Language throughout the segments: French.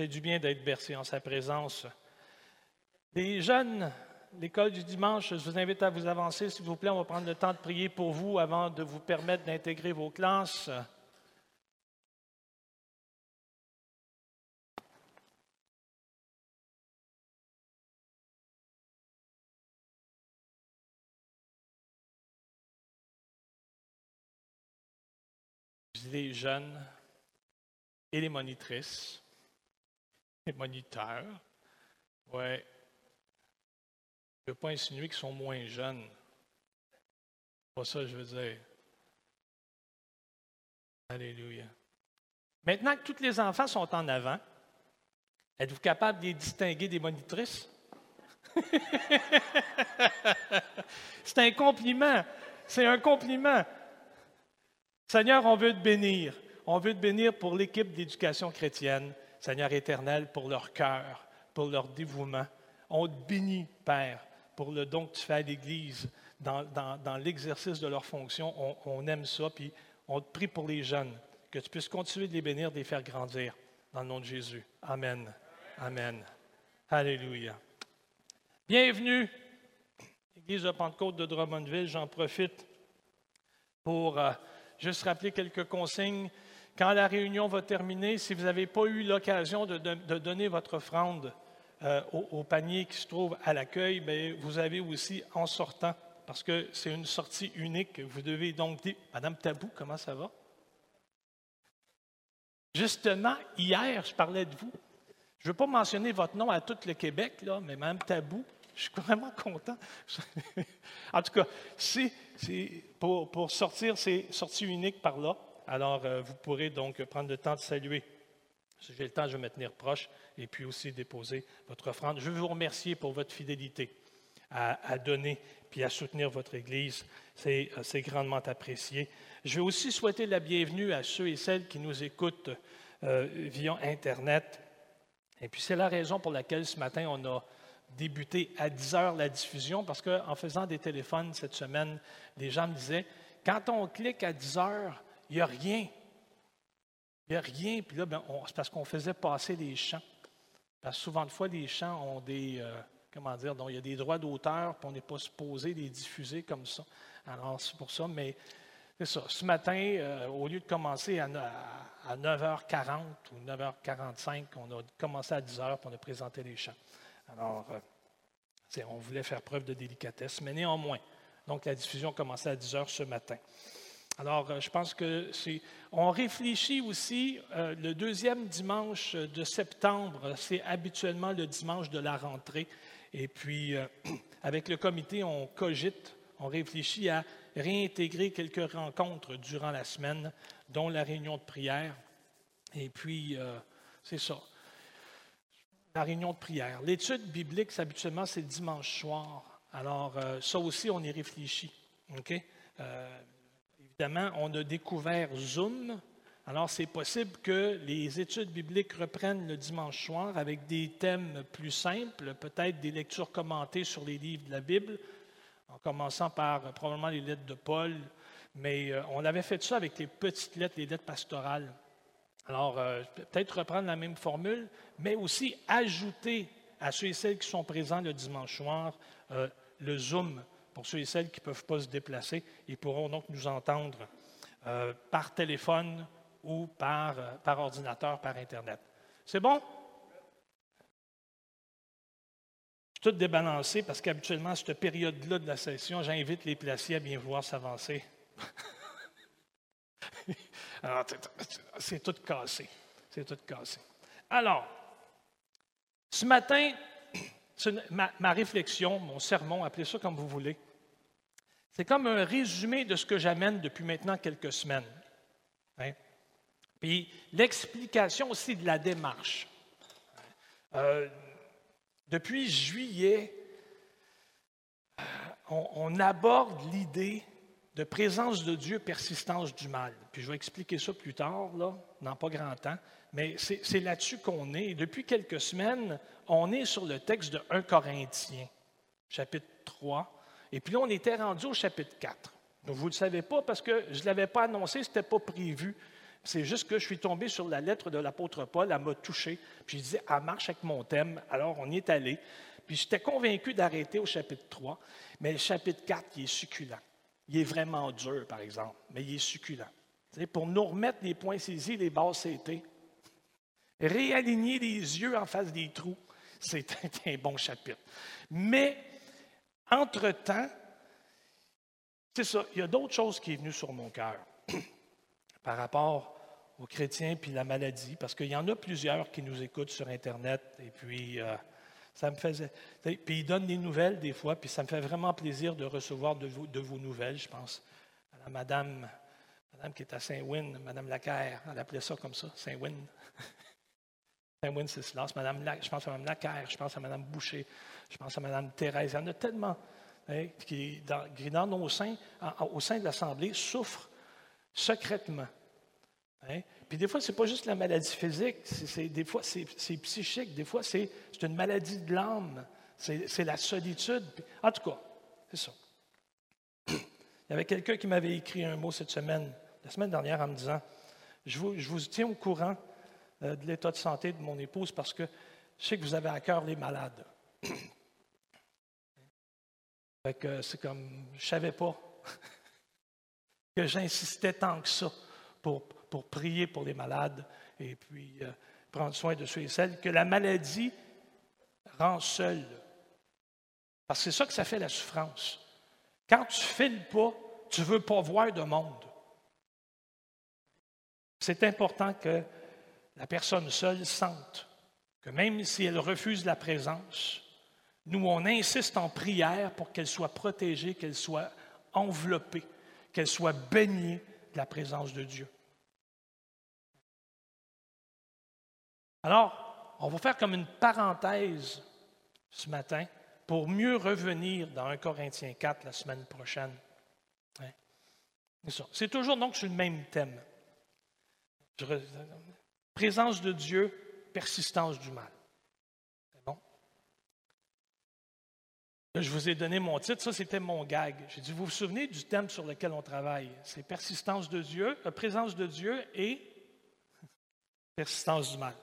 C'est du bien d'être bercé en sa présence. Les jeunes, l'école du dimanche, je vous invite à vous avancer, s'il vous plaît. On va prendre le temps de prier pour vous avant de vous permettre d'intégrer vos classes. les jeunes et les monitrices, moniteurs. Ouais. Je ne veux pas insinuer qu'ils sont moins jeunes. Pas ça, je veux dire. Alléluia. Maintenant que tous les enfants sont en avant, êtes-vous capable de les distinguer des monitrices? C'est un compliment. C'est un compliment. Seigneur, on veut te bénir. On veut te bénir pour l'équipe d'éducation chrétienne, Seigneur éternel, pour leur cœur, pour leur dévouement. On te bénit, Père, pour le don que tu fais à l'Église dans, l'exercice de leur fonction. On, on, aime ça, puis on te prie pour les jeunes, que tu puisses continuer de les bénir, de les faire grandir. Dans le nom de Jésus. Amen. Amen. Alléluia. Bienvenue, Église de Pentecôte de Drummondville. J'en profite pour euh, juste rappeler quelques consignes. Quand la réunion va terminer, si vous n'avez pas eu l'occasion de, donner votre offrande euh, au, panier qui se trouve à l'accueil, ben, vous avez aussi en sortant, parce que c'est une sortie unique, vous devez donc dire, Madame Tabou, comment ça va? Justement, hier, je parlais de vous. Je ne veux pas mentionner votre nom à tout le Québec, là, mais Madame Tabou, je suis vraiment content. en tout cas, c'est, pour, sortir, c'est sortie unique par là. Alors, euh, vous pourrez donc prendre le temps de saluer. Si j'ai le temps, je vais me tenir proche et puis aussi déposer votre offrande. Je veux vous remercier pour votre fidélité à, donner puis à soutenir votre Église. Euh, c'est, grandement apprécié. Je veux aussi souhaiter la bienvenue à ceux et celles qui nous écoutent euh, via Internet. Et puis, c'est la raison pour laquelle ce matin, on a débuter à 10 heures la diffusion parce qu'en faisant des téléphones cette semaine, les gens me disaient quand on clique à 10 heures, il n'y a rien. Il n'y a rien. Puis là, ben, c'est parce qu'on faisait passer les chants. Parce que souvent de fois, les chants ont des. Euh, comment dire, donc il y a des droits d'auteur, puis on n'est pas supposé les diffuser comme ça. Alors, c'est pour ça, mais c'est ça. Ce matin, euh, au lieu de commencer à, 9h40 ou 9h45, on a commencé à 10h, pour on a présenté les chants. Alors, euh, on voulait faire preuve de délicatesse, mais néanmoins. Donc, la diffusion commençait à 10 heures ce matin. Alors, euh, je pense que c'est. On réfléchit aussi, euh, le deuxième dimanche de septembre, c'est habituellement le dimanche de la rentrée. Et puis, avec le comité, on cogite, on réfléchit à réintégrer quelques rencontres durant la semaine, dont la réunion de prière. Et puis, c'est ça la réunion de prière. L'étude biblique, habituellement, c'est le dimanche soir. Alors, euh, ça aussi, on y réfléchit. Euh, évidemment, on a découvert Zoom. Alors, c'est possible que les études bibliques reprennent le dimanche soir avec des thèmes plus simples, peut-être des lectures commentées sur les livres de la Bible, en commençant par euh, probablement les lettres de Paul. Mais on avait fait ça avec les petites lettres, les lettres pastorales. Alors, euh, peut-être reprendre la même formule, mais aussi ajouter à ceux et celles qui sont présents le dimanche soir euh, le Zoom pour ceux et celles qui ne peuvent pas se déplacer. Ils pourront donc nous entendre euh, par téléphone ou par, par ordinateur, par Internet. C'est bon? Je suis tout débalancé parce qu'habituellement, à cette période-là de la session, j'invite les placiers à bien voir s'avancer. Alors, c'est tout cassé. C'est tout cassé. Alors, ce matin, ma, réflexion, mon sermon, appelez ça comme vous voulez, c'est comme un résumé de ce que j'amène depuis maintenant quelques semaines. Hein. Puis l'explication aussi de la démarche. Euh, depuis juillet, euh, on aborde l'idée de présence de Dieu, persistance du mal. Puis je vais expliquer ça plus tard, là, dans pas grand temps, mais c'est là-dessus qu'on est. depuis quelques semaines, on est sur le texte de 1 Corinthiens, chapitre 3, et puis là, on était rendu au chapitre 4. Donc, vous ne le savez pas parce que je ne l'avais pas annoncé, ce n'était pas prévu, C'est juste que je suis tombé sur la lettre de l'apôtre Paul, elle m'a touché, puis je disais, elle marche avec mon thème, alors on y est allé. Puis j'étais convaincu d'arrêter au chapitre 3, mais le chapitre 4, il est succulent. Il est vraiment dur, par exemple, mais il est succulent. pour nous remettre les points saisis, les bases c'était, réaligner les yeux en face des trous, c'est un bon chapitre. Mais, entre-temps, c'est ça, il y a d'autres choses qui sont venues sur mon cœur par rapport aux chrétiens puis la maladie, parce qu'il y en a plusieurs qui nous écoutent sur Internet, et puis euh, ça me faisait. Puis ils donnent des nouvelles des fois, puis ça me fait vraiment plaisir de recevoir de, vos nouvelles, je pense. À la madame, madame qui est à Saint-Win, Madame Lacaire, elle appelait ça comme ça, Saint-Win. Saint-Win, c'est silence. Madame je pense à Madame Lacaire, je pense à Madame Boucher, je pense à Madame Thérèse. Il y en a tellement hein, qui, dans, nos au sein de l'Assemblée, souffrent secrètement. Hein. Puis des fois, ce n'est pas juste la maladie physique, des fois c'est, psychique, des fois c'est, une maladie de l'âme, c'est, la solitude. En tout cas, c'est ça. Il y avait quelqu'un qui m'avait écrit un mot cette semaine, la semaine dernière, en me disant, je vous, je vous tiens au courant euh, de l'état de santé de mon épouse parce que je sais que vous avez à cœur les malades. c'est comme, je savais pas que j'insistais tant que ça pour, pour prier pour les malades et puis euh, prendre soin de ceux et celles que la maladie rend seul. Parce que c'est ça que ça fait la souffrance. Quand tu files pas, tu veux pas voir de monde. C'est important que la personne seule sente que même si elle refuse la présence, nous, on insiste en prière pour qu'elle soit protégée, qu'elle soit enveloppée, qu'elle soit baignée de la présence de Dieu. Alors, on va faire comme une parenthèse ce matin pour mieux revenir dans 1 Corinthiens 4 la semaine prochaine. C'est toujours donc sur le même thème. Présence de Dieu, persistance du mal. C'est bon? Je vous ai donné mon titre, ça c'était mon gag. J'ai dit, vous vous souvenez du thème sur lequel on travaille? C'est persistance de Dieu, euh, présence de Dieu et persistance du mal.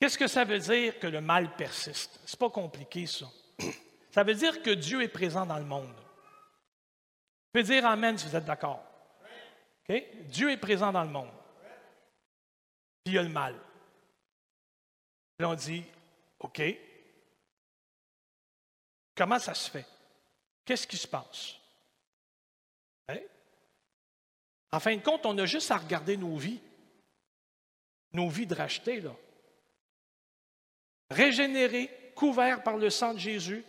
Qu'est-ce que ça veut dire que le mal persiste? C'est pas compliqué, ça. Ça veut dire que Dieu est présent dans le monde. Vous pouvez dire Amen si vous êtes d'accord. Dieu est présent dans le monde. Puis il y a le mal. Puis on dit OK. Comment ça se fait? Qu'est-ce qui se passe? Hein? En fin de compte, on a juste à regarder nos vies. Nos vies de racheter, là régénérés, couverts par le sang de Jésus.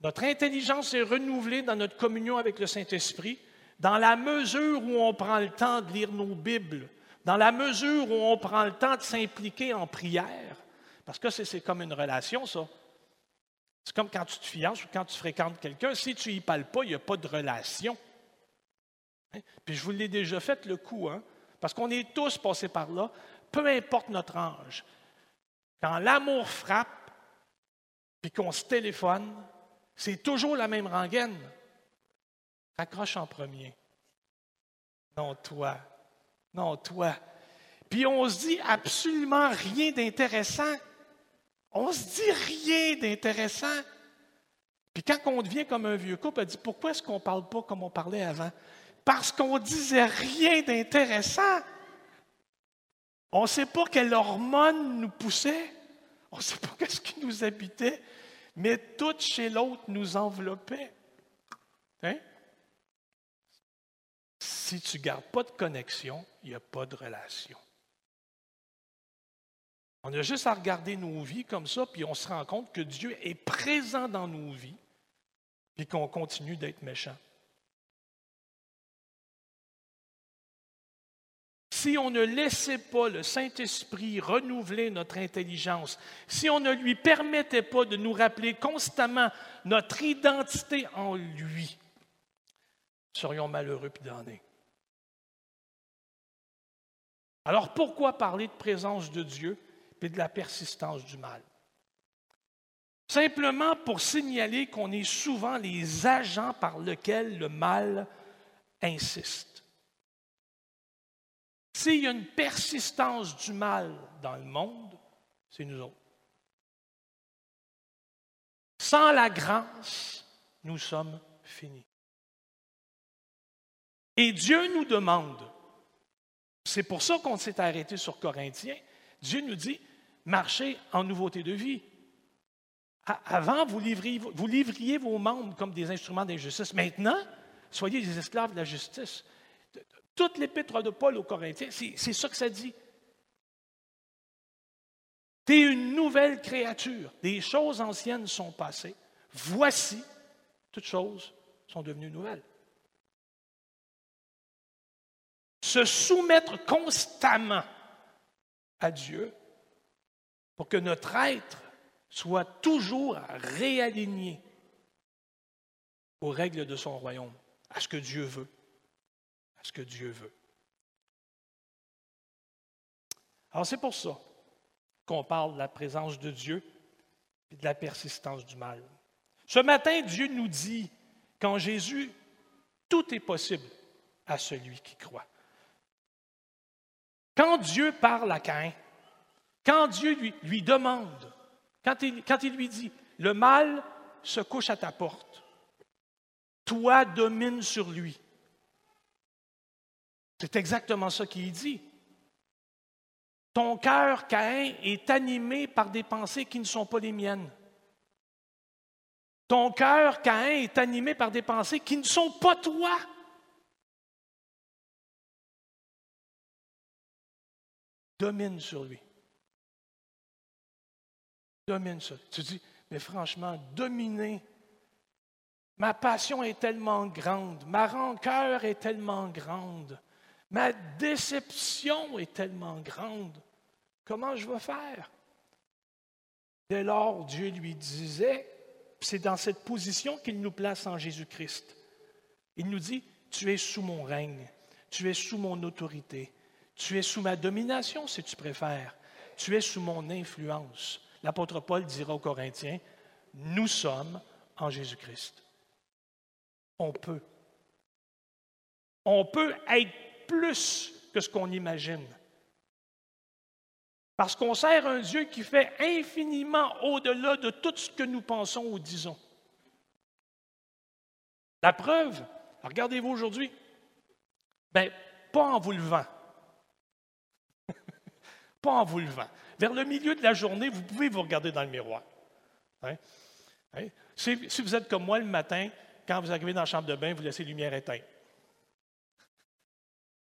Notre intelligence est renouvelée dans notre communion avec le Saint-Esprit, dans la mesure où on prend le temps de lire nos Bibles, dans la mesure où on prend le temps de s'impliquer en prière. Parce que c'est comme une relation, ça. C'est comme quand tu te fiances ou quand tu fréquentes quelqu'un. Si tu n'y parles pas, il n'y a pas de relation. Hein? Puis je vous l'ai déjà fait le coup, hein? parce qu'on est tous passés par là, peu importe notre âge. Quand l'amour frappe, puis qu'on se téléphone, c'est toujours la même rengaine. Accroche en premier. Non, toi. Non, toi. Puis on se dit absolument rien d'intéressant. On se dit rien d'intéressant. Puis quand on devient comme un vieux couple, on dit pourquoi est-ce qu'on ne parle pas comme on parlait avant? Parce qu'on disait rien d'intéressant. On ne sait pas quelle hormone nous poussait. On ne sait pas qu'est-ce qui nous habitait. Mais tout chez l'autre nous enveloppait. Hein? Si tu ne gardes pas de connexion, il n'y a pas de relation. On a juste à regarder nos vies comme ça, puis on se rend compte que Dieu est présent dans nos vies, puis qu'on continue d'être méchant. si on ne laissait pas le Saint-Esprit renouveler notre intelligence, si on ne lui permettait pas de nous rappeler constamment notre identité en lui, nous serions malheureux puis damnés. Alors pourquoi parler de présence de Dieu et de la persistance du mal? Simplement pour signaler qu'on est souvent les agents par lesquels le mal insiste. S'il y a une persistance du mal dans le monde, c'est nous autres. Sans la grâce, nous sommes finis. Et Dieu nous demande, c'est pour ça qu'on s'est arrêté sur Corinthiens, Dieu nous dit, marchez en nouveauté de vie. Avant, vous livriez, vos membres comme des instruments d'injustice. Maintenant, soyez des esclaves de la justice. Toute l'épître de Paul aux Corinthiens, c'est ça que ça dit. Tu es une nouvelle créature. Des choses anciennes sont passées. Voici, toutes choses sont devenues nouvelles. Se soumettre constamment à Dieu pour que notre être soit toujours réaligné aux règles de son royaume, à ce que Dieu veut, à ce que Dieu veut. Alors c'est pour ça qu'on parle de la présence de Dieu et de la persistance du mal. Ce matin, Dieu nous dit qu'en Jésus, tout est possible à celui qui croit. Quand Dieu parle à Caïn, quand Dieu lui, demande, quand il, quand il lui dit, le mal se couche à ta porte, toi domine sur lui. C'est exactement ça qu'il dit. Ton cœur, Caïn, est animé par des pensées qui ne sont pas les miennes. Ton cœur, Caïn, est animé par des pensées qui ne sont pas toi. Domine sur lui. Domine sur lui. Tu dis, mais franchement, dominer. Ma passion est tellement grande, ma rancœur est tellement grande, ma déception est tellement grande. Comment je vais faire? Dès lors, Dieu lui disait, c'est dans cette position qu'il nous place en Jésus-Christ. Il nous dit, tu es sous mon règne, tu es sous mon autorité, tu es sous ma domination si tu préfères, tu es sous mon influence. L'apôtre Paul dira aux Corinthiens, nous sommes en Jésus-Christ. On peut. On peut être plus que ce qu'on imagine. Parce qu'on sert un Dieu qui fait infiniment au-delà de tout ce que nous pensons ou disons. La preuve, regardez-vous aujourd'hui, bien, pas en vous levant. En vous levant. Vers le milieu de la journée, vous pouvez vous regarder dans le miroir. Hein? Hein? Si, vous êtes comme moi le matin, quand vous arrivez dans la chambre de bain, vous laissez la lumière éteinte.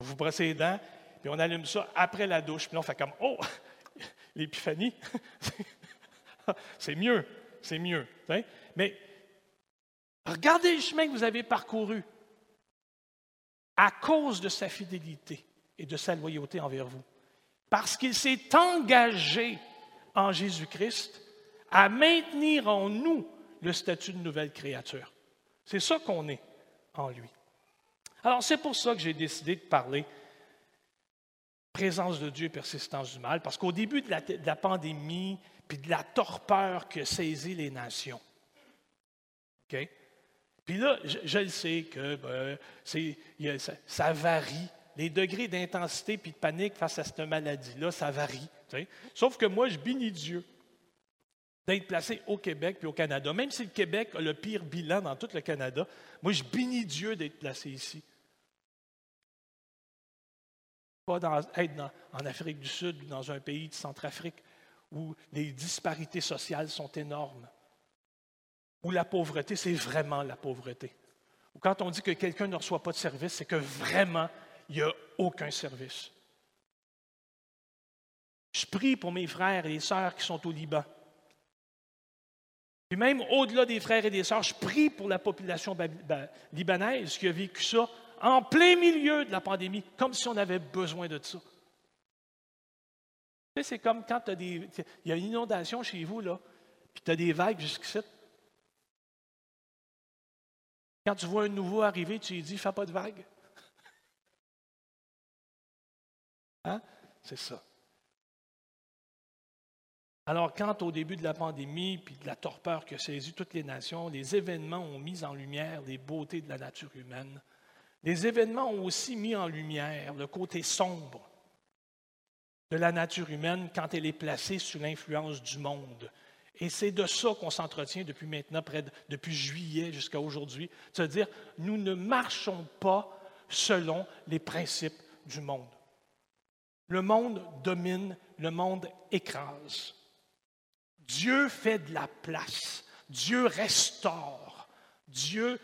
Vous brossez les dents, puis on allume ça après la douche, puis on fait comme Oh, l'épiphanie, c'est mieux, c'est mieux. Mais regardez le chemin que vous avez parcouru à cause de sa fidélité et de sa loyauté envers vous. Parce qu'il s'est engagé en Jésus-Christ à maintenir en nous le statut de nouvelle créature. C'est ça qu'on est en lui. Alors c'est pour ça que j'ai décidé de parler présence de Dieu et persistance du mal, parce qu'au début de la, pandémie, puis de la torpeur que saisit les nations, OK? Puis là, je, le sais que ben, ça, varie. Les degrés d'intensité puis de panique face à cette maladie-là, ça varie. Sauf que moi, je bénis Dieu d'être placé au Québec puis au Canada. Même si le Québec a le pire bilan dans tout le Canada, moi, je bénis Dieu d'être placé ici pas être en Afrique du Sud ou dans un pays de Centrafrique où les disparités sociales sont énormes, où la pauvreté, c'est vraiment la pauvreté. Ou quand on dit que quelqu'un ne reçoit pas de service, c'est que vraiment, il n'y a aucun service. Je prie pour mes frères et sœurs qui sont au Liban. Puis même au-delà des frères et des sœurs, je prie pour la population libanaise qui a vécu ça en plein milieu de la pandémie, comme si on avait besoin de ça. c'est comme quand tu des. Il y a une inondation chez vous, là, puis tu as des vagues jusqu'ici. Quand tu vois un nouveau arriver, tu lui dis Fais pas de vagues. Hein? C'est ça. Alors, quand au début de la pandémie, puis de la torpeur qui a saisi toutes les nations, les événements ont mis en lumière les beautés de la nature humaine, les événements ont aussi mis en lumière le côté sombre de la nature humaine quand elle est placée sous l'influence du monde. Et c'est de ça qu'on s'entretient depuis maintenant, près depuis juillet jusqu'à aujourd'hui. C'est-à-dire, nous ne marchons pas selon les principes du monde. Le monde domine, le monde écrase. Dieu fait de la place, Dieu restaure, Dieu,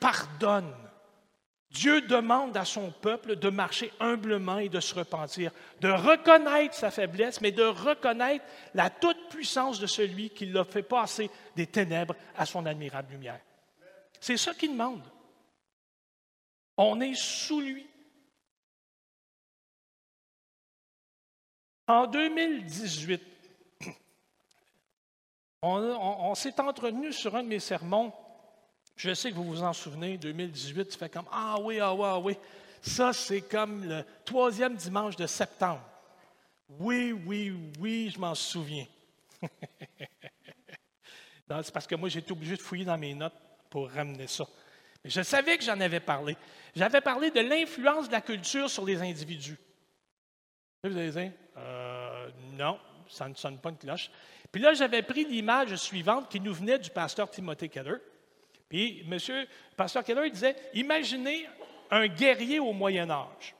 pardonne. Dieu demande à son peuple de marcher humblement et de se repentir, de reconnaître sa faiblesse, mais de reconnaître la toute-puissance de celui qui l'a fait passer des ténèbres à son admirable lumière. C'est ça qu'il demande. On est sous lui. En 2018, on, s'est entretenu sur un de mes sermons. Je sais que vous vous en souvenez, 2018, tu fais comme Ah oui, ah oui, ah oui. Ça, c'est comme le troisième dimanche de septembre. Oui, oui, oui, je m'en souviens. c'est parce que moi, j'ai été obligé de fouiller dans mes notes pour ramener ça. Mais je savais que j'en avais parlé. J'avais parlé de l'influence de la culture sur les individus. Vous allez dire, euh, non, ça ne sonne pas une cloche. Puis là, j'avais pris l'image suivante qui nous venait du pasteur Timothée Keller. Puis, monsieur, le pasteur Keller disait Imaginez un guerrier au Moyen Âge.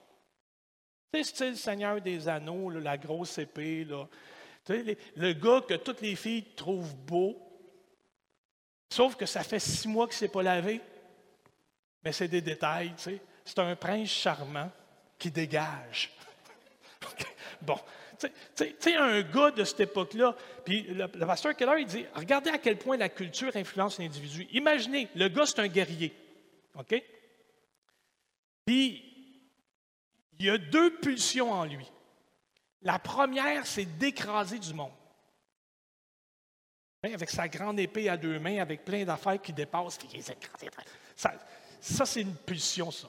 Tu sais, le Seigneur des Anneaux, la grosse épée. Là. Tu sais, le gars que toutes les filles trouvent beau, sauf que ça fait six mois qu'il ne s'est pas lavé. Mais c'est des détails, tu. C'est un prince charmant qui dégage. bon, tu sais, un gars de cette époque-là, puis le, pasteur Keller, il dit, regardez à quel point la culture influence l'individu. Imaginez, le gars, c'est un guerrier, OK? Puis, il y a deux pulsions en lui. La première, c'est d'écraser du monde. Hein, avec sa grande épée à deux mains, avec plein d'affaires qui dépassent, ça, ça c'est une pulsion, ça.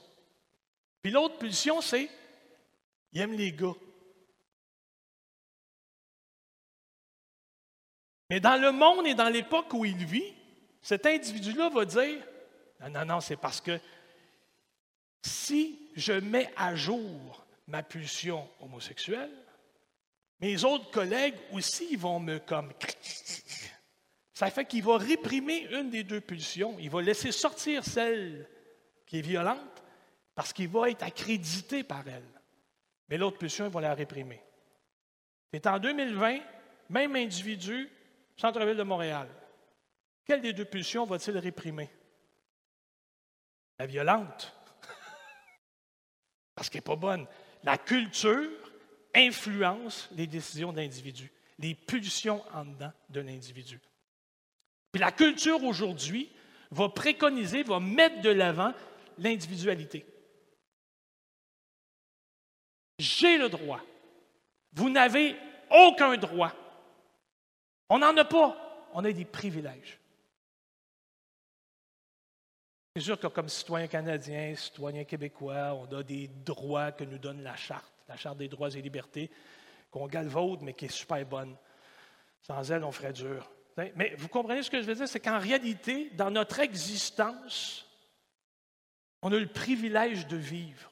Puis l'autre pulsion, c'est, il aime les gars. Mais dans le monde et dans l'époque où il vit, cet individu-là va dire Non, non, non, c'est parce que si je mets à jour ma pulsion homosexuelle, mes autres collègues aussi vont me comme. Ça fait qu'il va réprimer une des deux pulsions. Il va laisser sortir celle qui est violente parce qu'il va être accrédité par elle. Mais l'autre pulsion, il va la réprimer. C'est en 2020, même individu centre-ville de Montréal. Quelle des deux pulsions va-t-il réprimer? La violente. Parce qu'elle n'est pas bonne. La culture influence les décisions de l'individu, les pulsions en dedans de l'individu. Puis la culture aujourd'hui va préconiser, va mettre de l'avant l'individualité. J'ai le droit. Vous n'avez aucun droit. On n'en a pas. On a des privilèges. C'est sûr que comme citoyen canadien, citoyen québécois, on a des droits que nous donne la Charte, la Charte des droits et libertés, qu'on galvaude, mais qui est super bonne. Sans elle, on ferait dur. Mais vous comprenez ce que je veux dire? C'est qu'en réalité, dans notre existence, on a le privilège de vivre.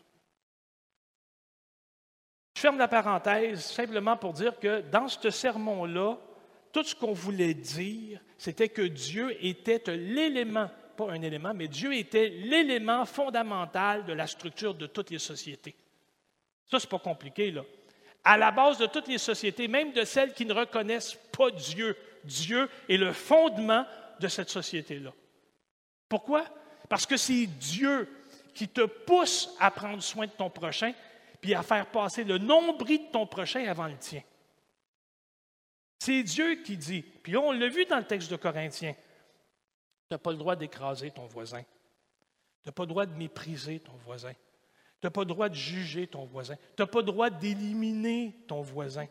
Je ferme la parenthèse simplement pour dire que dans ce sermon-là, tout ce qu'on voulait dire, c'était que Dieu était l'élément, pas un élément, mais Dieu était l'élément fondamental de la structure de toutes les sociétés. Ça, c'est pas compliqué, là. À la base de toutes les sociétés, même de celles qui ne reconnaissent pas Dieu, Dieu est le fondement de cette société-là. Pourquoi? Parce que c'est Dieu qui te pousse à prendre soin de ton prochain, puis à faire passer le nombril de ton prochain avant le tien. C'est Dieu qui dit, puis on l'a vu dans le texte de Corinthiens, tu n'as pas le droit d'écraser ton voisin. Tu n'as pas le droit de mépriser ton voisin. Tu n'as pas le droit de juger ton voisin. Tu n'as pas le droit d'éliminer ton voisin.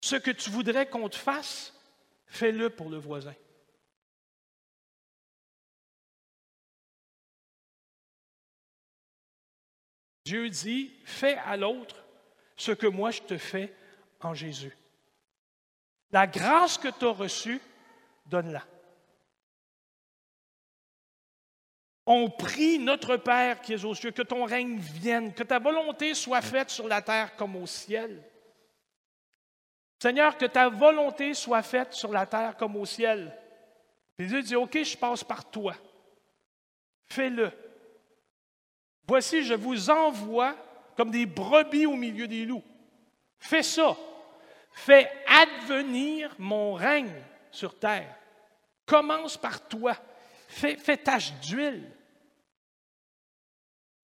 Ce que tu voudrais qu'on te fasse, fais-le pour le voisin. Dieu dit, fais à l'autre ce que moi je te fais en Jésus. La grâce que tu as reçue, donne-la. On prie notre Père qui est aux cieux, que ton règne vienne, que ta volonté soit faite sur la terre comme au ciel. Seigneur, que ta volonté soit faite sur la terre comme au ciel. Puis Dieu dit, OK, je passe par toi. Fais-le. Voici, je vous envoie comme des brebis au milieu des loups. Fais ça. Fais advenir mon règne sur terre. Commence par toi. Fais, tâche d'huile.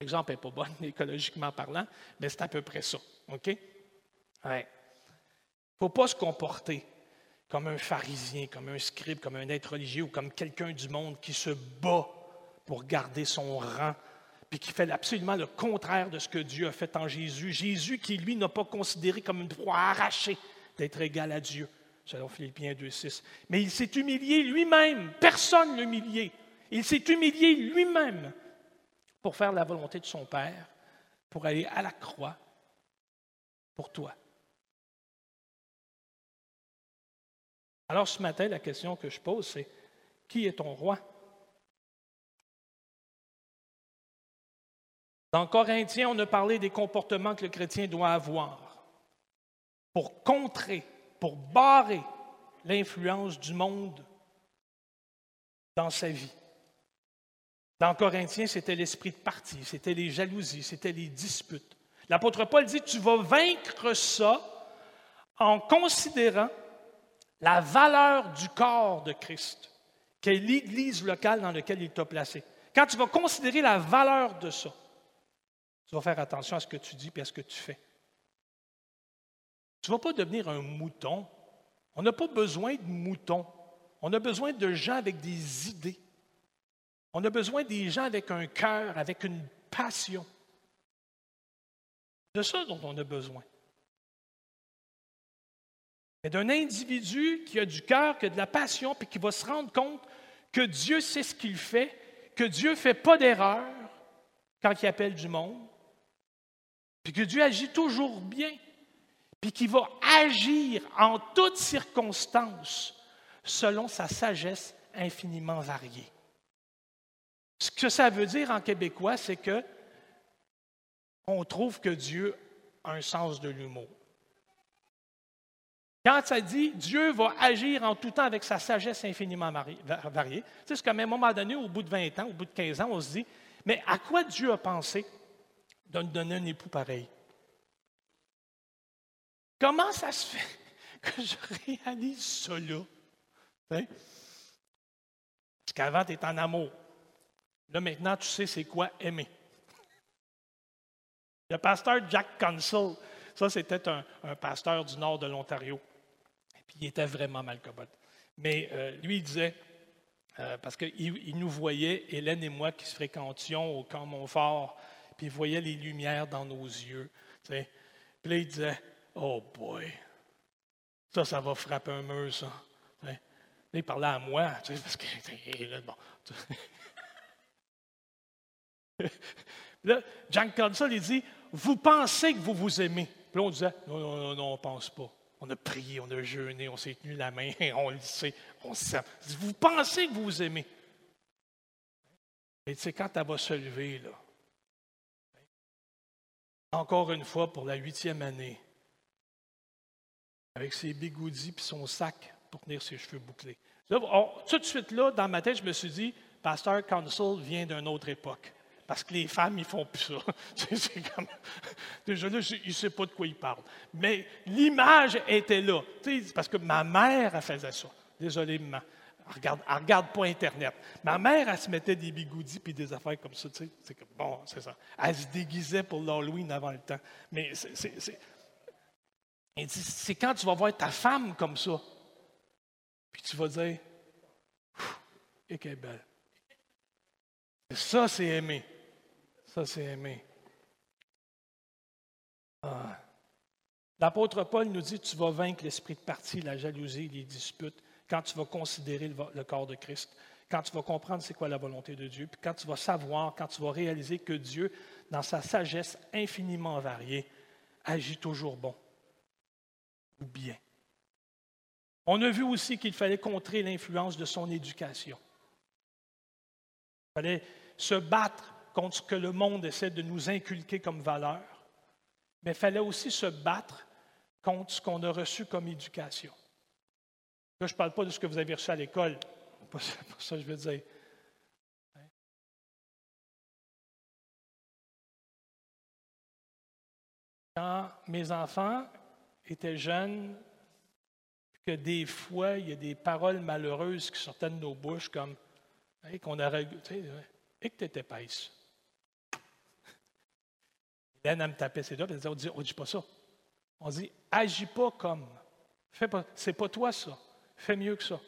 L'exemple n'est pas bon écologiquement parlant, mais c'est à peu près ça. OK? Ouais. Il ne faut pas se comporter comme un pharisien, comme un scribe, comme un être religieux ou comme quelqu'un du monde qui se bat pour garder son rang, puis qui fait absolument le contraire de ce que Dieu a fait en Jésus. Jésus qui, lui, n'a pas considéré comme une proie arrachée d'être égal à Dieu, selon Philippiens 2.6. Mais il s'est humilié lui-même. Personne ne humilié. Il s'est humilié lui-même pour faire la volonté de son Père, pour aller à la croix pour toi. Alors ce matin, la question que je pose, c'est qui est ton roi? Dans Corinthiens, on a parlé des comportements que le chrétien doit avoir pour contrer, pour barrer l'influence du monde dans sa vie. Dans Corinthiens, c'était l'esprit de parti, c'était les jalousies, c'était les disputes. L'apôtre Paul dit, tu vas vaincre ça en considérant la valeur du corps de Christ, qui est l'Église locale dans laquelle il t'a placé. Quand tu vas considérer la valeur de ça, tu vas faire attention à ce que tu dis et à ce que tu fais. Tu ne vas pas devenir un mouton. On n'a pas besoin de moutons. On a besoin de gens avec des idées. On a besoin des gens avec un cœur, avec une passion. De ça dont on a besoin mais d'un individu qui a du cœur, qui a de la passion, puis qui va se rendre compte que Dieu sait ce qu'il fait, que Dieu ne fait pas d'erreur quand il appelle du monde, puis que Dieu agit toujours bien, puis qu'il va agir en toutes circonstances selon sa sagesse infiniment variée. Ce que ça veut dire en québécois, c'est que on trouve que Dieu a un sens de l'humour. Quand ça dit Dieu va agir en tout temps avec sa sagesse infiniment variée, c'est qu'à un moment donné, au bout de 20 ans, au bout de 15 ans, on se dit Mais à quoi Dieu a pensé? De nous donner un époux pareil Comment ça se fait que je réalise cela? Parce qu'avant, tu es en amour. Là, maintenant, tu sais c'est quoi aimer. Le pasteur Jack Consul, ça, c'était un, pasteur du nord de l'Ontario il était vraiment mal commode. Mais euh, lui, il disait, euh, parce qu'il nous voyait, Hélène et moi, qui se fréquentions au camp Montfort, puis il voyait les lumières dans nos yeux. Puis là, il disait, Oh boy, ça, ça va frapper un mur, ça. Là, il parlait à moi, parce que, là, bon. là, Jean Console, il dit, vous pensez que vous vous aimez. Puis là, on disait, non, non, non, non on ne pense pas. On a prié, on a jeûné, on s'est tenu la main, on le sait, on sait. Vous pensez que vous vous aimez. Et tu sais, quand elle va se lever, là, encore une fois pour la huitième année, avec ses bigoudis et son sac pour tenir ses cheveux bouclés. tout de suite là, dans ma tête, je me suis dit, Pasteur Council vient d'une autre époque. Parce que les femmes, ils font plus ça. déjà là, il ne sait pas de quoi il parle. Mais l'image était là. Parce que ma mère, faisait ça. Désolé, maman. Elle regarde, regarde pas Internet. Ma mère, elle se mettait des bigoudis puis des affaires comme ça. C'est comme, bon, c'est ça. Elle se déguisait pour l'Halloween avant le temps. Mais c'est. C'est quand tu vas voir ta femme comme ça, puis tu vas dire, et qu'elle est belle. Ça, c'est aimer. Ça, c'est aimer. Ah. L'apôtre Paul nous dit tu vas vaincre l'esprit de parti, la jalousie, les disputes, quand tu vas considérer le, corps de Christ, quand tu vas comprendre c'est quoi la volonté de Dieu, puis quand tu vas savoir, quand tu vas réaliser que Dieu, dans sa sagesse infiniment variée, agit toujours bon ou bien. On a vu aussi qu'il fallait contrer l'influence de son éducation. Il fallait se battre contre ce que le monde essaie de nous inculquer comme valeur, mais il fallait aussi se battre contre ce qu'on a reçu comme éducation. Là, je ne parle pas de ce que vous avez reçu à l'école, pas ça que je veux dire. Quand mes enfants étaient jeunes, que des fois, il y a des paroles malheureuses qui sortaient de nos bouches, comme sais, et que tu étais épaisse. Hélène, elle me tapait ses doigts, elle disait On ne dit, pas ça. On dit Agis pas comme. Fais pas, c'est pas toi ça. Fais mieux que ça.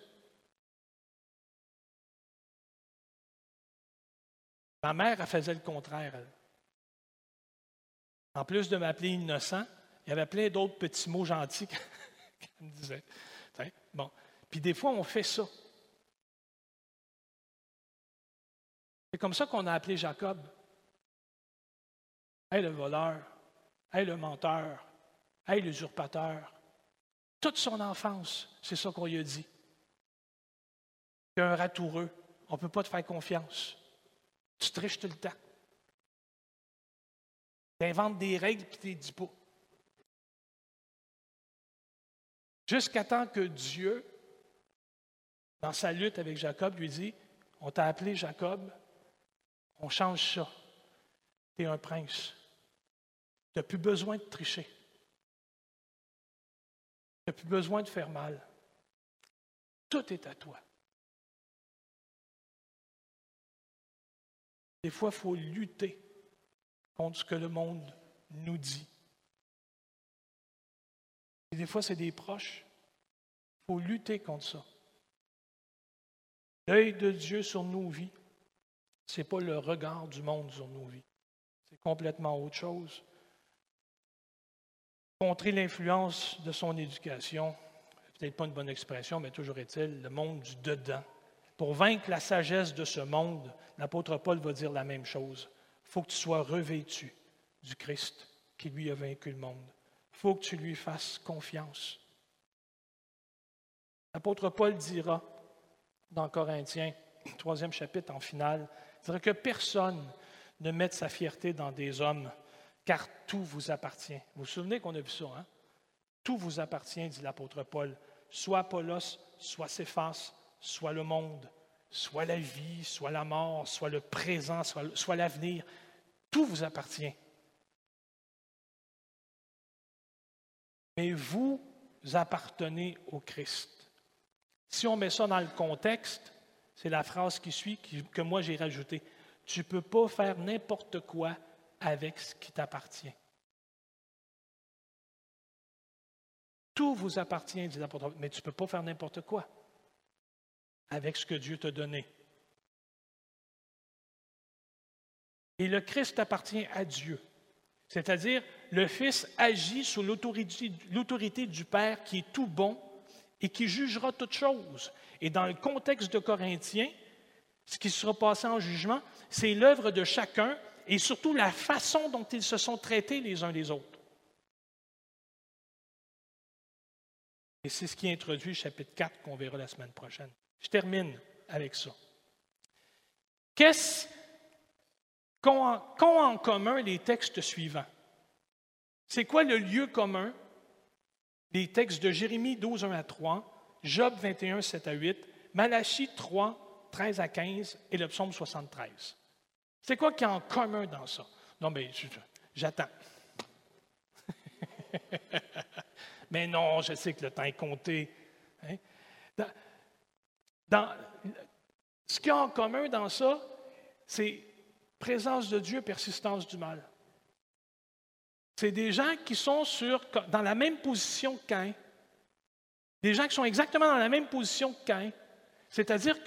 Ma mère, elle faisait le contraire, elle. En plus de m'appeler innocent, il y avait plein d'autres petits mots gentils qu'elle me disait. Bon. Puis des fois, on fait ça. C'est comme ça qu'on a appelé Jacob. Hey le voleur, hey le menteur, hey l'usurpateur. Toute son enfance, c'est ça qu'on lui a dit. Tu es un ratoureux, on ne peut pas te faire confiance. Tu triches tout le temps. Tu inventes des règles tu ne dis pas. Jusqu'à temps que Dieu, dans sa lutte avec Jacob, lui dit On t'a appelé Jacob, on change ça. Tu es un prince. Tu n'as plus besoin de tricher. Tu n'as plus besoin de faire mal. Tout est à toi. Des fois, il faut lutter contre ce que le monde nous dit. Et des fois, c'est des proches. Il faut lutter contre ça. L'œil de Dieu sur nos vies, ce n'est pas le regard du monde sur nos vies. C'est complètement autre chose. Contrer l'influence de son éducation, peut-être pas une bonne expression, mais toujours est-il, le monde du dedans. Pour vaincre la sagesse de ce monde, l'apôtre Paul va dire la même chose. Il faut que tu sois revêtu du Christ qui lui a vaincu le monde. Il faut que tu lui fasses confiance. L'apôtre Paul dira dans Corinthiens, troisième chapitre en finale, il que personne ne mette sa fierté dans des hommes, car tout vous appartient. Vous vous souvenez qu'on a vu ça, hein? Tout vous appartient, dit l'apôtre Paul, soit Apollos, soit Céphas, soit le monde, soit la vie, soit la mort, soit le présent, soit, l'avenir. Tout vous appartient. Mais vous appartenez au Christ. Si on met ça dans le contexte, c'est la phrase qui suit que moi j'ai rajoutée. Tu ne peux pas faire n'importe quoi avec ce qui t'appartient. Tout vous appartient, dit l'apôtre, mais tu ne peux pas faire n'importe quoi avec ce que Dieu t'a donné. Et le Christ appartient à Dieu. C'est-à-dire, le Fils agit sous l'autorité du Père qui est tout bon et qui jugera toutes choses. Et dans le contexte de Corinthiens, ce qui sera passé en jugement, c'est l'œuvre de chacun et surtout la façon dont ils se sont traités les uns les autres. Et c'est ce qui introduit le chapitre 4 qu'on verra la semaine prochaine. Je termine avec ça. Qu'est-ce qu'ont en, commun les textes suivants? C'est quoi le lieu commun? Des textes de Jérémie 12, 1 à 3, Job 21, 7 à 8, Malachie 3, 13 à 15 et le psaume 73? C'est quoi qui est en commun dans ça? Non, mais j'attends. mais non, je sais que le temps est compté. Hein? ce qui est en commun dans ça, c'est présence de Dieu, persistance du mal. C'est des gens qui sont sur, dans la même position que Cain. Des gens qui sont exactement dans la même position que. C'est-à-dire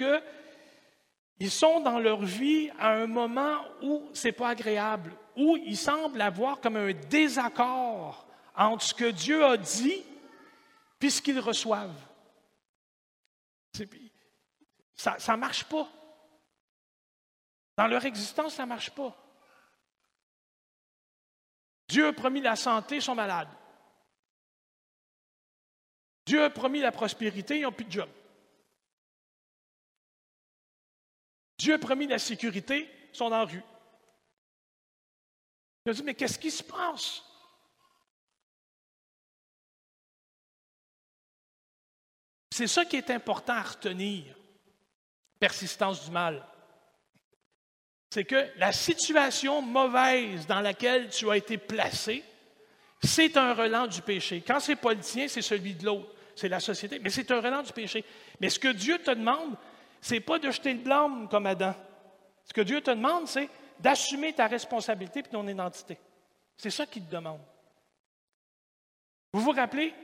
qu'ils sont dans leur vie à un moment où ce n'est pas agréable, où ils semblent avoir comme un désaccord entre ce que Dieu a dit et ce qu'ils reçoivent. Ça ne marche pas. Dans leur existence, ça ne marche pas. Dieu a promis la santé, ils sont malades. Dieu a promis la prospérité, ils n'ont plus de job. Dieu a promis la sécurité, sont dans la rue. Je me dis, mais qu'est-ce qui se passe? C'est ça qui est important à retenir. Persistance du mal. C'est que la situation mauvaise dans laquelle tu as été placé, c'est un relent du péché. Quand c'est pas le tien, c'est celui de l'autre. C'est la société, mais c'est un relent du péché. Mais ce que Dieu te demande, c'est pas de jeter le blâme comme Adam. Ce que Dieu te demande, c'est d'assumer ta responsabilité et ton identité. C'est ça qu'il te demande. Vous vous rappelez,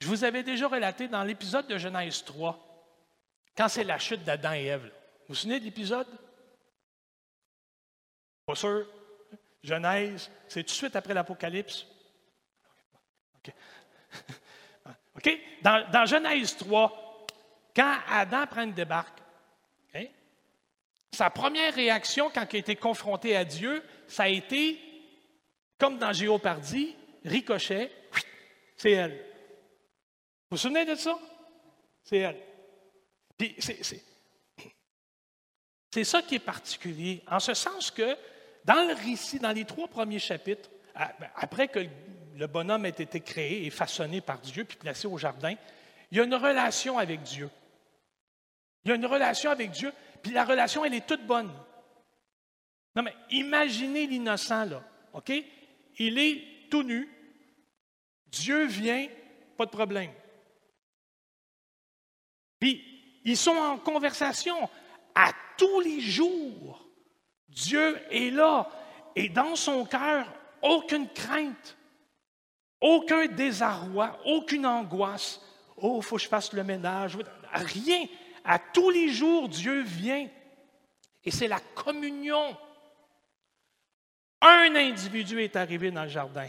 je vous avais déjà relaté dans l'épisode de Genèse 3, quand c'est la chute d'Adam et Ève. Vous vous souvenez de l'épisode? Pas sûr. Genèse, c'est tout de suite après l'Apocalypse. OK. OK? Dans, Genèse 3, quand Adam prend une débarque, sa première réaction quand il a été confronté à Dieu, ça a été, comme dans Géopardie, ricochet, c'est elle. Vous vous souvenez de ça? C'est elle. c'est ça qui est particulier, en ce sens que dans le récit, dans les trois premiers chapitres, ben, après que le bonhomme ait été créé et façonné par Dieu puis placé au jardin, il y a une relation avec Dieu. Il y a une relation avec Dieu, puis la relation, elle est toute bonne. Non, mais imaginez l'innocent, là, OK? Il est tout nu. Dieu vient, pas de problème. Puis, ils sont en conversation à tous les jours. Dieu est là et dans son cœur, aucune crainte, aucun désarroi, aucune angoisse. Oh, il faut que je fasse le ménage. Rien. À tous les jours, Dieu vient. Et c'est la communion. Un individu est arrivé dans le jardin.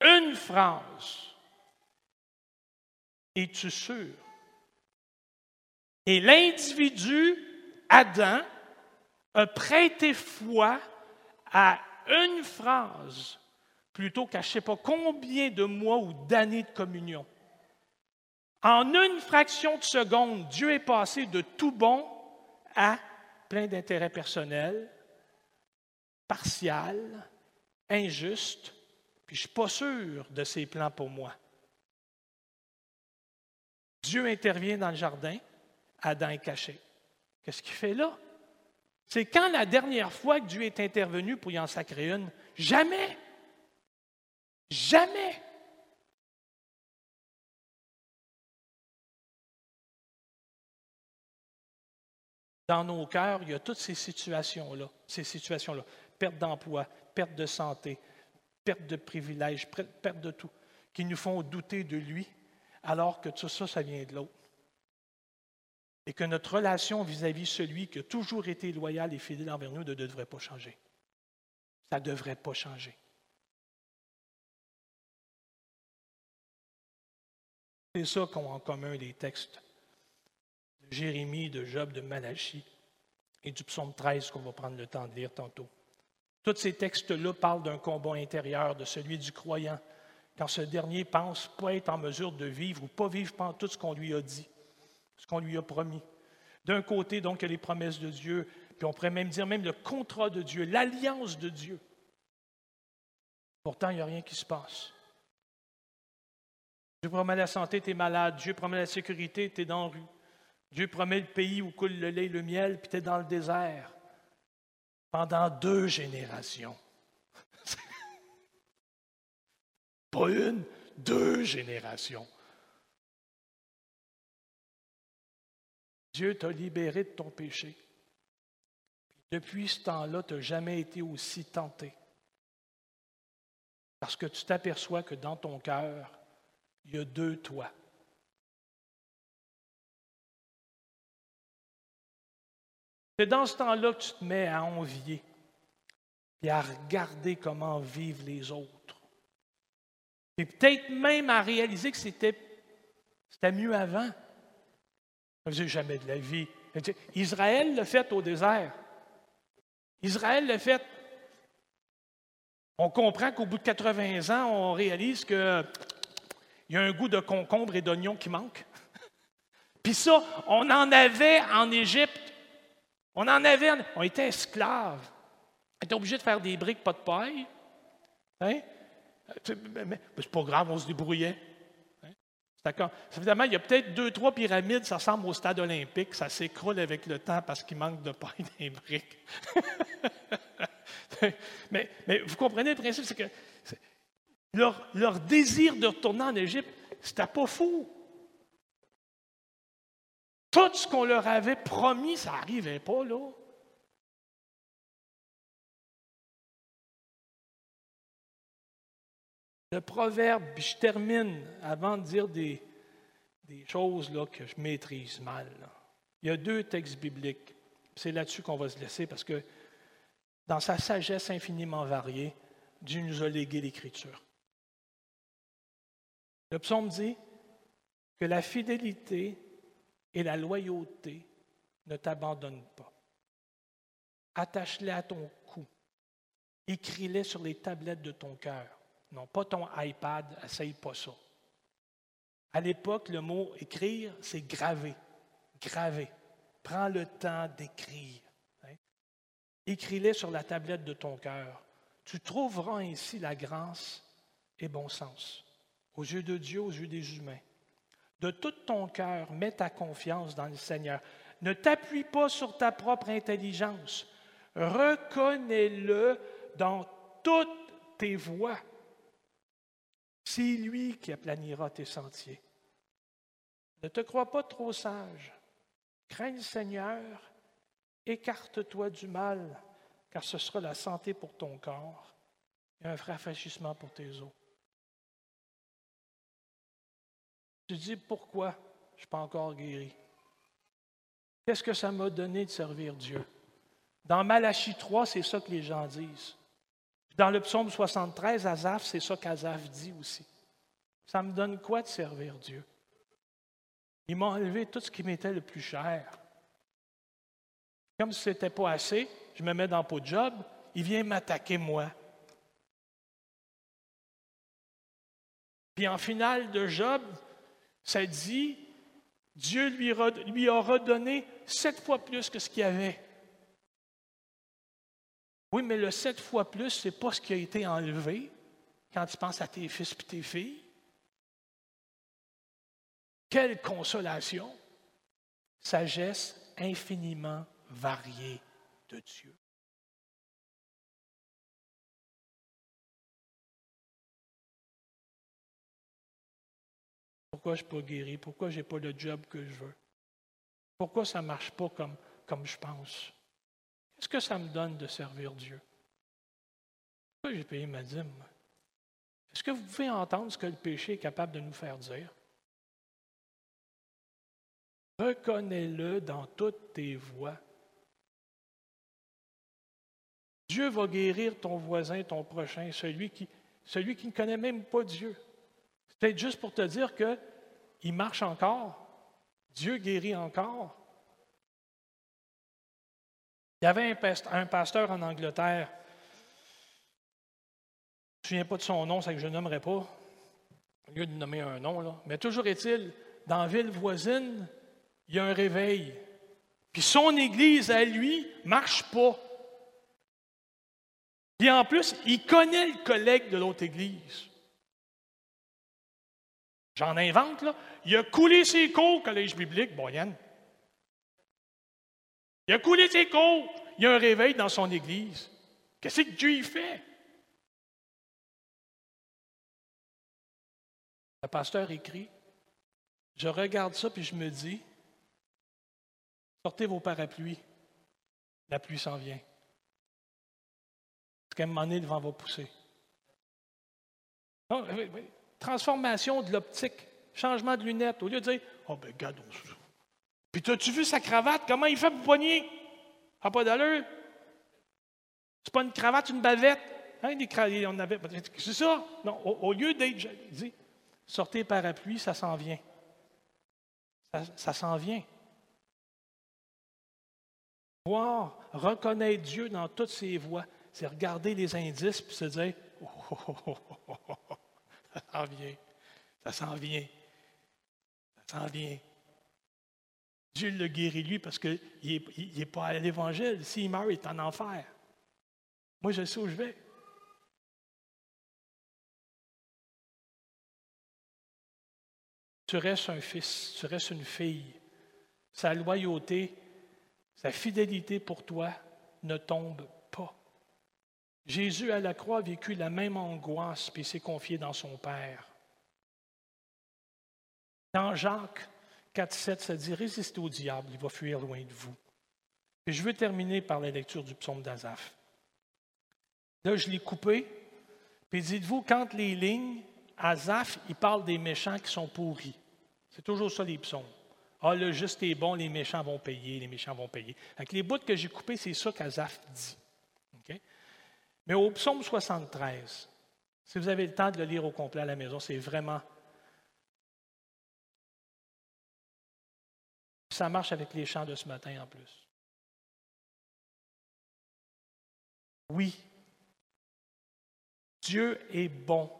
Une phrase. Es-tu sûr? Et l'individu, Adam, a prêté foi à une phrase plutôt qu'à je ne sais pas combien de mois ou d'années de communion. En une fraction de seconde, Dieu est passé de tout bon à plein d'intérêts personnels, partial, injuste, puis je ne suis pas sûr de ses plans pour moi. Dieu intervient dans le jardin, Adam est caché. Qu'est-ce qu'il fait là? C'est quand la dernière fois que Dieu est intervenu pour y en sacrer une? Jamais. Jamais. Dans nos cœurs, il y a toutes ces situations-là, ces situations-là. Perte d'emploi, perte de santé, perte de privilèges, perte de tout, qui nous font douter de lui, alors que tout ça, ça vient de l'autre et que notre relation vis-à-vis celui qui a toujours été loyal et fidèle envers nous ne devrait pas changer. Ça ne devrait pas changer. C'est ça qu'ont en commun les textes Jérémie, de Job, de Malachie et du psaume 13 qu'on va prendre le temps de lire tantôt. Tous ces textes-là parlent d'un combat intérieur, de celui du croyant, quand ce dernier pense pas être en mesure de vivre ou pas vivre pendant tout ce qu'on lui a dit ce qu'on lui a promis. D'un côté, donc, il y a les promesses de Dieu, puis on pourrait même dire même le contrat de Dieu, l'alliance de Dieu. Pourtant, il n'y a rien qui se passe. Dieu promet la santé, tu es malade. Dieu promet la sécurité, tu es dans la rue. Dieu promet le pays où coule le lait et le miel, puis tu es dans le désert. Pendant deux générations. Pas une, deux générations. Dieu t'a libéré de ton péché. Depuis ce temps-là, tu n'as jamais été aussi tenté. Parce que tu t'aperçois que dans ton cœur, il y a deux toits. C'est dans ce temps-là que tu te mets à envier et à regarder comment vivent les autres. Et peut-être même à réaliser que c'était, c'était mieux avant. Je faisait jamais de la vie. Israël l'a fait au désert. Israël l'a fait. On comprend qu'au bout de 80 ans, on réalise qu'il y a un goût de concombre et d'oignon qui manque. Puis ça, on en avait en Égypte. On en avait, on était esclaves. On était obligé de faire des briques, pas de paille. Hein? C'est pas grave, on se débrouillait. Évidemment, il y a peut-être deux, trois pyramides, ça ressemble au stade olympique, ça s'écroule avec le temps parce qu'il manque de paille des briques. mais, vous comprenez le principe, c'est que leur, leur, désir de retourner en Égypte, c'était pas fou. Tout ce qu'on leur avait promis, ça n'arrivait pas là. Le proverbe, je termine avant de dire des, des choses là, que je maîtrise mal. Il y a deux textes bibliques. C'est là-dessus qu'on va se laisser parce que dans sa sagesse infiniment variée, Dieu nous a légué l'Écriture. Le psaume dit que la fidélité et la loyauté ne t'abandonnent pas. Attache-les à ton cou. Écris-les sur les tablettes de ton cœur. Non, pas ton iPad, essaye pas ça. À l'époque, le mot écrire, c'est graver. Graver. Prends le temps d'écrire. Hein. Écris-les sur la tablette de ton cœur. Tu trouveras ainsi la grâce et bon sens aux yeux de Dieu, aux yeux des humains. De tout ton cœur, mets ta confiance dans le Seigneur. Ne t'appuie pas sur ta propre intelligence. Reconnais-le dans toutes tes voies. C'est lui qui aplanira tes sentiers. Ne te crois pas trop sage. Crains le Seigneur, écarte-toi du mal, car ce sera la santé pour ton corps et un rafraîchissement pour tes os. Tu dis pourquoi je ne suis pas encore guéri? Qu'est-ce que ça m'a donné de servir Dieu? Dans Malachie 3, c'est ça que les gens disent. Dans le psaume 73, Azaph, c'est ça qu'Azaph dit aussi. Ça me donne quoi de servir Dieu? Il m'a enlevé tout ce qui m'était le plus cher. Comme si ce n'était pas assez, je me mets dans le de job, il vient m'attaquer moi. Puis en finale de Job, ça dit, Dieu lui, lui a redonné sept fois plus que ce qu'il avait. Oui, mais le sept fois plus, ce n'est pas ce qui a été enlevé quand tu penses à tes fils et tes filles. Quelle consolation! Sagesse infiniment variée de Dieu. Pourquoi je ne suis pas guéri? Pourquoi je n'ai pas le job que je veux? Pourquoi ça ne marche pas comme, comme je pense? Qu'est-ce que ça me donne de servir Dieu? Pourquoi j'ai payé ma dîme? Est-ce que vous pouvez entendre ce que le péché est capable de nous faire dire? Reconnais-le dans toutes tes voies. Dieu va guérir ton voisin, ton prochain, celui qui, celui qui ne connaît même pas Dieu. C'est juste pour te dire qu'il marche encore. Dieu guérit encore. Il y avait un pasteur en Angleterre. Je ne me souviens pas de son nom, c'est que je ne nommerai pas, au lieu de nommer un nom. Là. Mais toujours est-il, dans la ville voisine, il y a un réveil. Puis son église à lui ne marche pas. Puis en plus, il connaît le collègue de l'autre église. J'en invente, là. Il a coulé ses cours collège biblique, Boyan. Il a coulé ses cours. Il y a un réveil dans son église. Qu'est-ce que Dieu y fait? Le pasteur écrit Je regarde ça puis je me dis Sortez vos parapluies. La pluie s'en vient. Parce qu'à un moment donné, le vent va pousser. Transformation de l'optique. Changement de lunettes. Au lieu de dire Oh, ben, regarde, puis, as-tu vu sa cravate? Comment il fait pour poigner? Ah, pas d'allure. C'est pas une cravate, une bavette. Hein, on avait, c'est ça. Non, au, lieu d'être, dit, sortez parapluie, ça s'en vient. Ça, s'en vient. Voir, reconnaître Dieu dans toutes ses voies, c'est regarder les indices et se dire, oh, ça s'en vient, ça s'en vient, ça s'en vient. Dieu le guérit lui parce qu'il n'est pas à l'Évangile. S'il meurt, il est en enfer. Moi, je sais où je vais. Tu restes un fils, tu restes une fille. Sa loyauté, sa fidélité pour toi ne tombe. Jésus à la croix a vécu la même angoisse puis s'est confié dans son Père. Dans Jacques 4, 7, ça dit Résistez au diable, il va fuir loin de vous. Et je veux terminer par la lecture du psaume d'Azaph. Là, je l'ai coupé. Puis dites-vous, quand les lignes, Azaph, il parle des méchants qui sont pourris. C'est toujours ça les psaumes. Ah, le juste est bon, les méchants vont payer, les méchants vont payer. Avec les bouts que j'ai coupés, c'est ça qu'Azaph dit. Mais au psaume 73, si vous avez le temps de le lire au complet à la maison, c'est vraiment. Ça marche avec les chants de ce matin en plus. Oui, Dieu est bon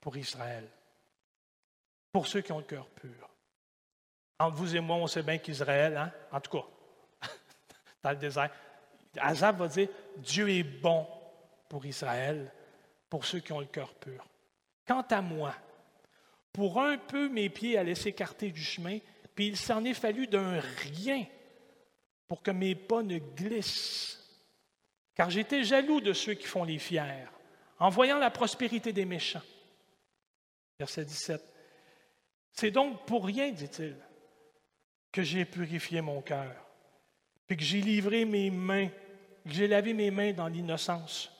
pour Israël, pour ceux qui ont le cœur pur. Entre vous et moi, on sait bien qu'Israël, hein, en tout cas, dans le désert, Azab va dire Dieu est bon pour Israël, pour ceux qui ont le cœur pur. Quant à moi, pour un peu mes pieds allaient s'écarter du chemin, puis il s'en est fallu d'un rien pour que mes pas ne glissent. Car j'étais jaloux de ceux qui font les fiers, en voyant la prospérité des méchants. Verset 17. C'est donc pour rien, dit-il, que j'ai purifié mon cœur, puis que j'ai livré mes mains, que j'ai lavé mes mains dans l'innocence.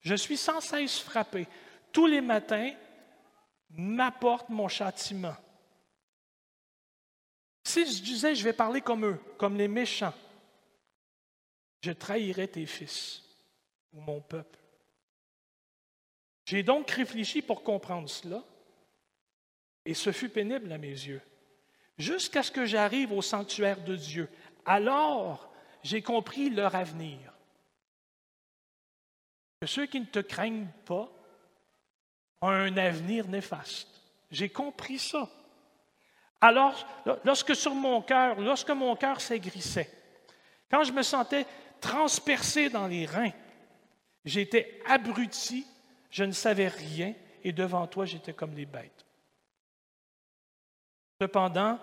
Je suis sans cesse frappé. Tous les matins, m'apporte mon châtiment. Si je disais, je vais parler comme eux, comme les méchants, je trahirais tes fils ou mon peuple. J'ai donc réfléchi pour comprendre cela, et ce fut pénible à mes yeux, jusqu'à ce que j'arrive au sanctuaire de Dieu. Alors, j'ai compris leur avenir. Que ceux qui ne te craignent pas ont un avenir néfaste. J'ai compris ça. Alors, lorsque sur mon cœur, lorsque mon cœur s'aigrissait, quand je me sentais transpercé dans les reins, j'étais abruti, je ne savais rien, et devant toi, j'étais comme les bêtes. Cependant,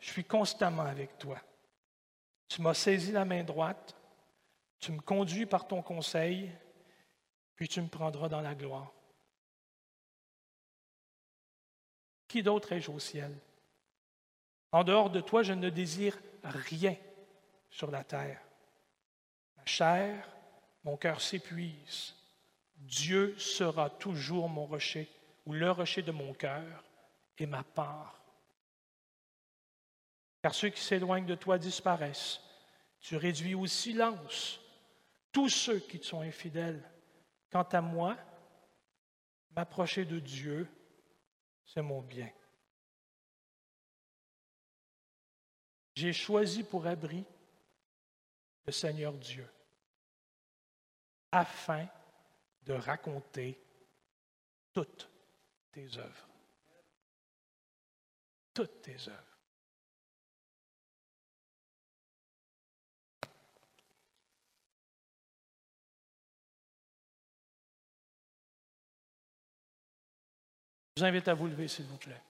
je suis constamment avec toi. Tu m'as saisi la main droite, tu me conduis par ton conseil, puis tu me prendras dans la gloire. Qui d'autre ai-je au ciel? En dehors de toi, je ne désire rien sur la terre. Ma chair, mon cœur s'épuise. Dieu sera toujours mon rocher, ou le rocher de mon cœur, et ma part. Car ceux qui s'éloignent de toi disparaissent. Tu réduis au silence tous ceux qui te sont infidèles. Quant à moi, m'approcher de Dieu, c'est mon bien. J'ai choisi pour abri le Seigneur Dieu, afin de raconter toutes tes œuvres. Toutes tes œuvres. Je vous invite à vous lever, s'il vous plaît.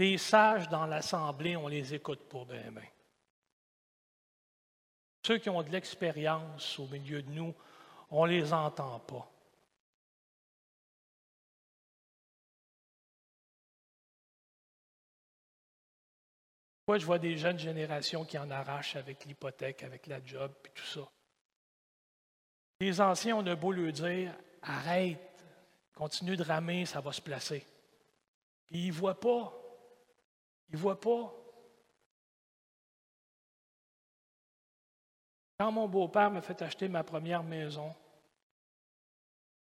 Les sages dans l'Assemblée, on les écoute pas bien. Ceux qui ont de l'expérience au milieu de nous, on ne les entend pas. Moi, je vois des jeunes générations qui en arrachent avec l'hypothèque, avec la job, et tout ça. Les anciens, on a beau leur dire arrête, continue de ramer, ça va se placer. ils ne voient pas. Ils ne voient pas. Quand mon beau-père m'a fait acheter ma première maison,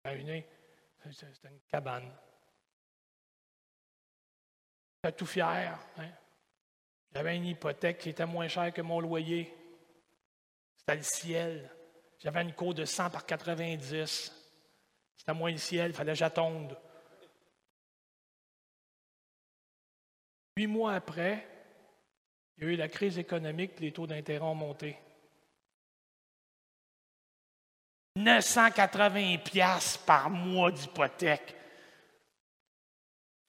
c'était une cabane. J'étais tout fier. Hein? J'avais une hypothèque qui était moins chère que mon loyer. C'était le ciel. J'avais une cour de 100 par 90. C'était moins le ciel, il fallait que j'attende. Huit mois après, il y a eu la crise économique, les taux d'intérêt ont monté. 980 pièces par mois d'hypothèque.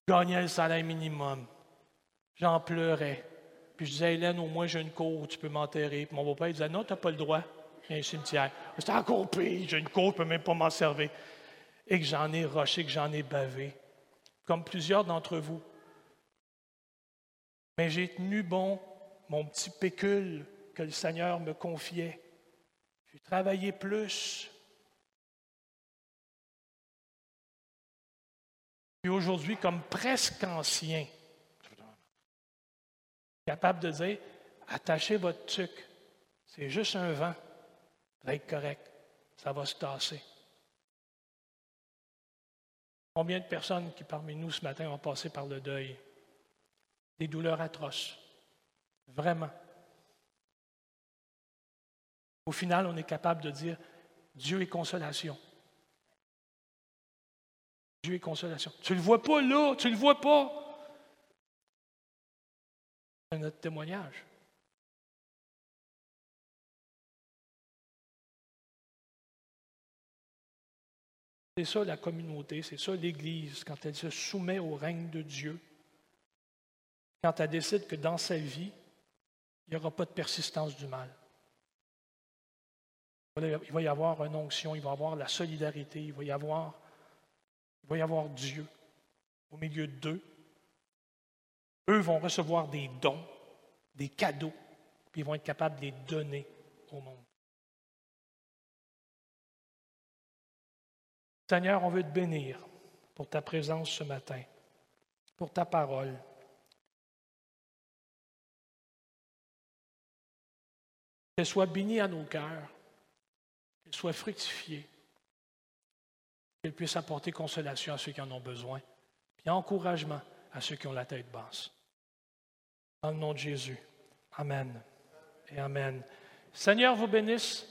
Je gagnais le salaire minimum. J'en pleurais. Je disais, Hélène, au moins j'ai une cour, tu peux m'enterrer. Puis mon beau-père disait, non, tu n'as pas le droit. Il y a un cimetière. C'était encore pire, j'ai une cour, je ne peux même pas m'en servir. Et que j'en ai roché, que j'en ai bavé. Comme plusieurs d'entre vous. Mais j'ai tenu bon mon petit pécule que le Seigneur me confiait. J'ai travaillé plus. Puis aujourd'hui, comme presque ancien, capable de dire attachez votre tuc, c'est juste un vent, ça va être correct, ça va se tasser. Combien de personnes qui parmi nous ce matin ont passé par le deuil? Des douleurs atroces. Vraiment. Au final, on est capable de dire Dieu est consolation. Dieu est consolation. Tu ne le vois pas là, tu ne le vois pas. Notre témoignage. C'est ça la communauté, c'est ça l'Église, quand elle se soumet au règne de Dieu, quand elle décide que dans sa vie, il n'y aura pas de persistance du mal. Il va y avoir une onction, il va y avoir la solidarité, il va y avoir, il va y avoir Dieu au milieu d'eux. Eux vont recevoir des dons, des cadeaux, puis ils vont être capables de les donner au monde. Seigneur, on veut te bénir pour ta présence ce matin, pour ta parole. Qu'elle soit bénie à nos cœurs, qu'elle soit fructifiée, qu'elle puisse apporter consolation à ceux qui en ont besoin, puis encouragement à ceux qui ont la tête basse. Dans le nom de Jésus. Amen et Amen. Seigneur vous bénisse.